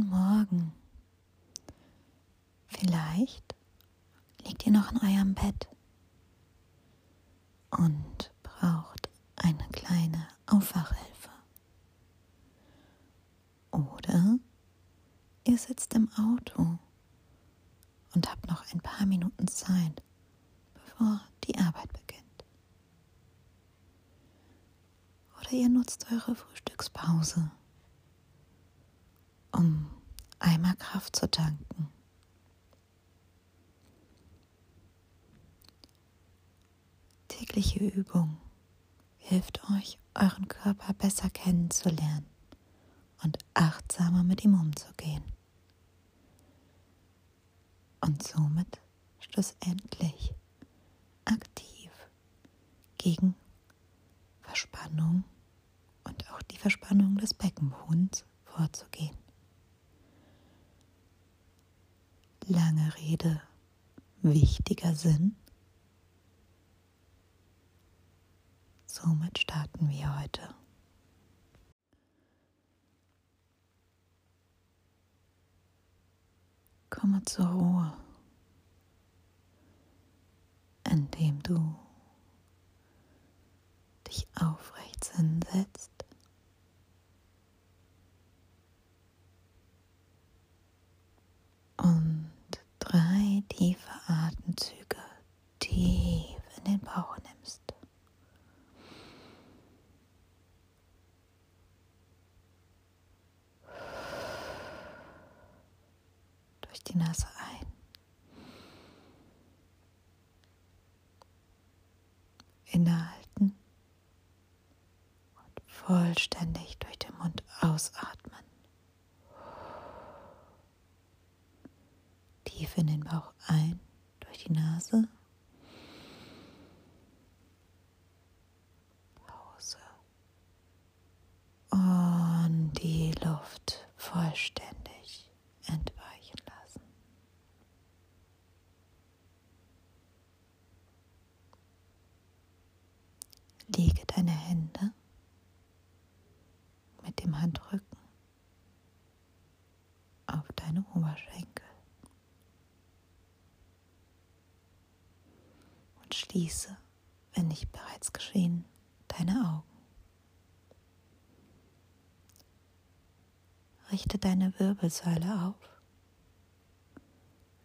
Guten Morgen. Vielleicht liegt ihr noch in eurem Bett und braucht eine kleine Aufwachhilfe. Oder ihr sitzt im Auto und habt noch ein paar Minuten Zeit, bevor die Arbeit beginnt. Oder ihr nutzt eure Frühstückspause einmal Kraft zu tanken. Tägliche Übung hilft euch, euren Körper besser kennenzulernen und achtsamer mit ihm umzugehen. Und somit schlussendlich aktiv gegen Verspannung und auch die Verspannung des Beckenbodens vorzugehen. Lange Rede, wichtiger Sinn. Somit starten wir heute. Komme zur Ruhe, indem du dich aufrecht hinsetzt tiefe Atemzüge tief in den Bauch nimmst. Durch die Nase ein. Innehalten und vollständig durch den Mund ausatmen. tief in den Bauch ein durch die Nase. Pause. Und die Luft vollständig entweichen lassen. Lege deine Hände mit dem Handrücken auf deine Oberschenkel. schließe, wenn nicht bereits geschehen, deine Augen. Richte deine Wirbelsäule auf.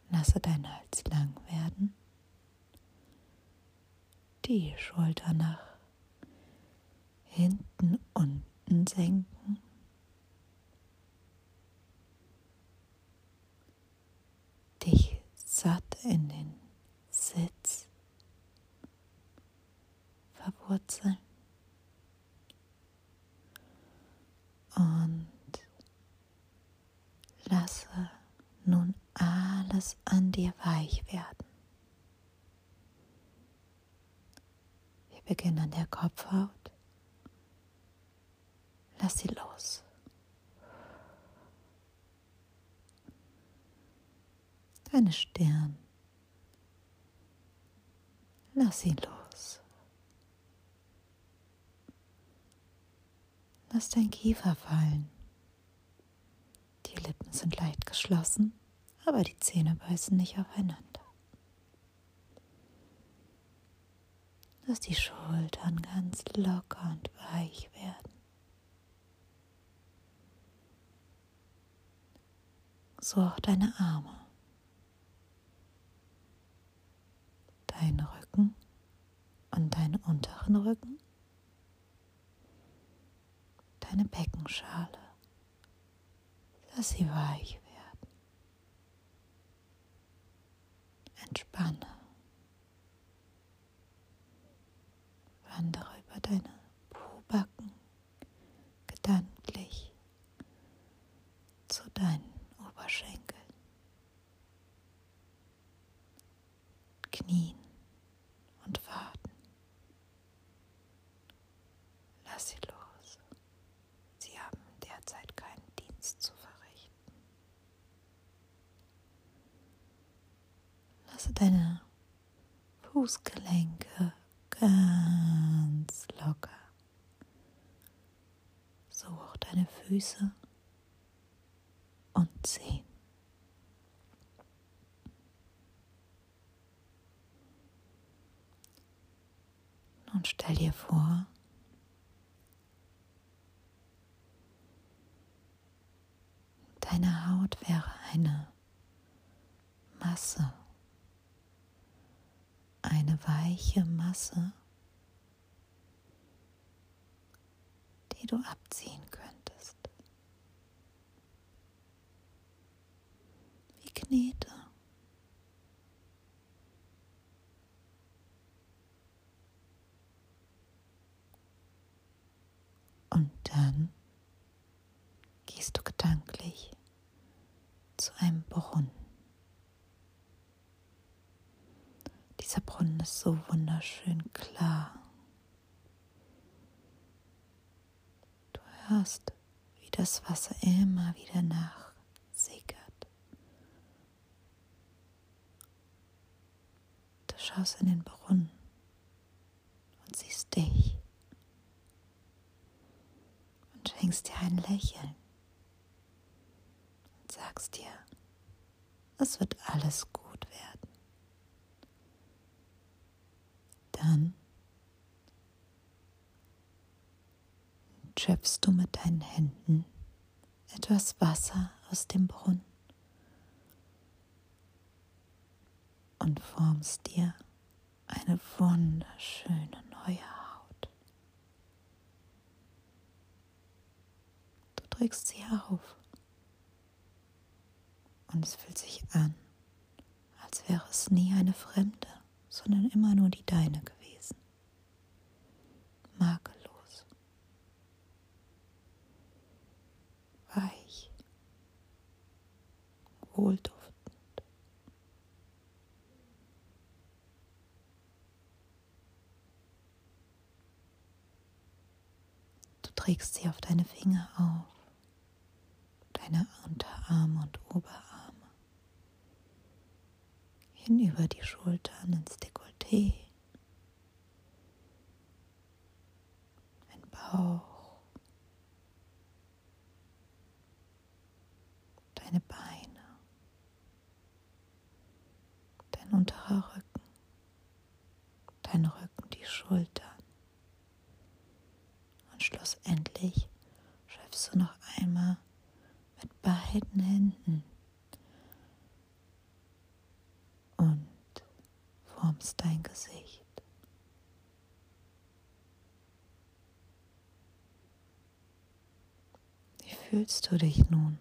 Lasse deinen Hals lang werden. Die Schulter nach hinten unten senken. Dich satt in den Sitz verwurzeln. Und lasse nun alles an dir weich werden. Wir beginnen an der Kopfhaut. Lass sie los. Deine Stirn. Lass sie los. Lass dein Kiefer fallen. Die Lippen sind leicht geschlossen, aber die Zähne beißen nicht aufeinander. Lass die Schultern ganz locker und weich werden. So auch deine Arme. Dein Rücken und deinen unteren Rücken deine Beckenschale. Lass sie weich werden. Entspanne. Wandere über deine Pobacken gedanklich zu deinen Oberschenkeln. Knien und Waden. Lass sie los. Lasse deine Fußgelenke ganz locker. So auch deine Füße und abziehen. Nun stell dir vor, deine Haut wäre eine Masse, eine weiche Masse, die du abziehen könntest. Wie Knete. Und dann gehst du gedanklich zu einem Brunnen. Dieser Brunnen ist so wunderschön klar. Du hörst, wie das Wasser immer wieder nachsickert. Du schaust in den Brunnen und siehst dich und schenkst dir ein Lächeln und sagst dir, es wird alles gut werden. Dann schöpfst du mit deinen Händen etwas Wasser aus dem Brunnen und formst dir eine wunderschöne neue Haut. Du drückst sie auf und es fühlt sich an, als wäre es nie eine fremde, sondern immer nur die deine gewesen. Makellos. Weich. Wohlduftend. Du trägst sie auf deine Finger auf, deine Unterarme und Oberarme hinüber die Schultern ins Dekolleté, ein Bauch, deine Beine, dein unterer Rücken, dein Rücken, die Schultern. Und schlussendlich schreibst du noch einmal mit beiden Händen formst dein Gesicht. Wie fühlst du dich nun,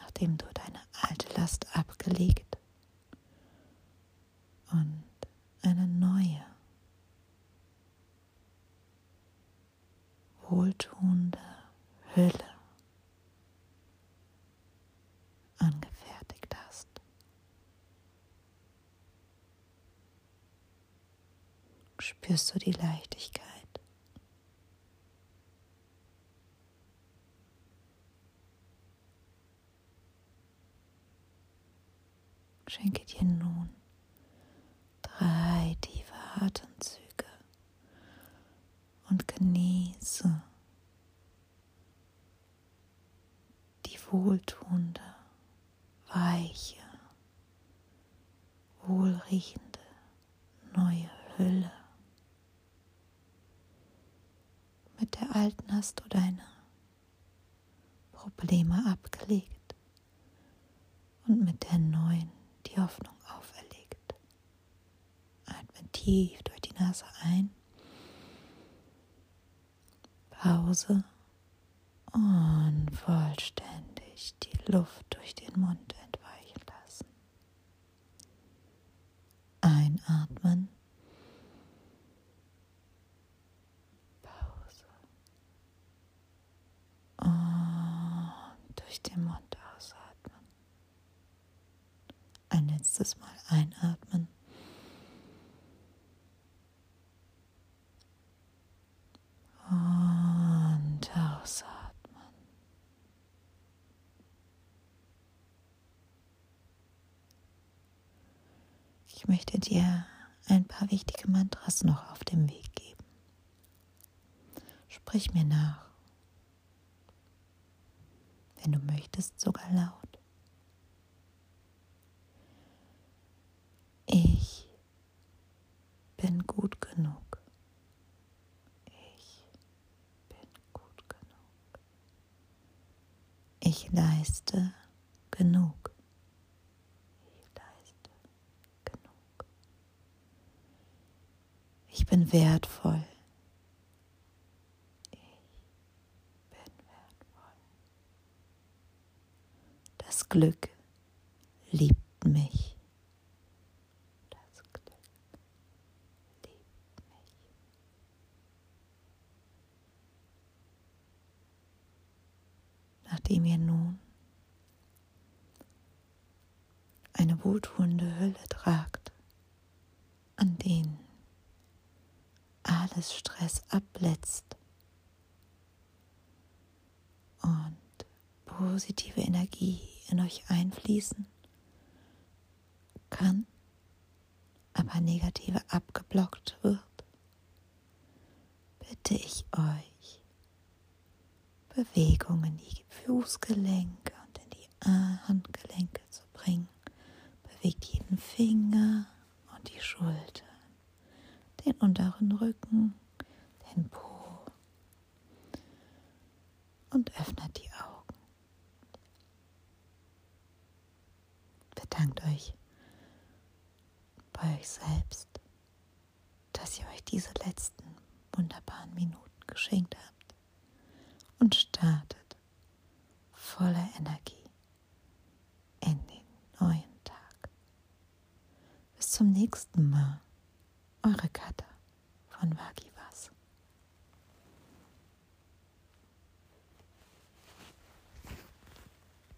nachdem du deine alte Last abgelegt und eine neue, wohltuende Hülle spürst du die Leichtigkeit. Schenke dir nun drei tiefe Atemzüge und genieße die wohltuende, weiche, wohlriechende neue Hülle. Mit der alten hast du deine Probleme abgelegt und mit der neuen Hoffnung auferlegt. Atme tief durch die Nase ein. Pause und vollständig die Luft durch den Mund entweichen lassen. Einatmen. den Mund ausatmen. Ein letztes Mal einatmen. Und ausatmen. Ich möchte dir ein paar wichtige Mantras noch auf dem Weg geben. Sprich mir nach. wenn du möchtest, sogar laut. Ich bin gut genug. Ich bin gut genug. Ich leiste genug. Ich leiste genug. Ich bin wertvoll. Das Glück liebt mich. Das Glück liebt mich. Nachdem ihr nun eine wohltuende Hülle tragt, an denen alles Stress abletzt und positive Energie in euch einfließen kann, aber negative abgeblockt wird, bitte ich euch, Bewegungen in die Fußgelenke und in die Handgelenke zu bringen. Bewegt jeden Finger und die Schultern, den unteren Rücken, den Po und öffnet die Augen. bedankt euch bei euch selbst, dass ihr euch diese letzten wunderbaren Minuten geschenkt habt und startet voller Energie in den neuen Tag. Bis zum nächsten Mal, eure Katha von Wagi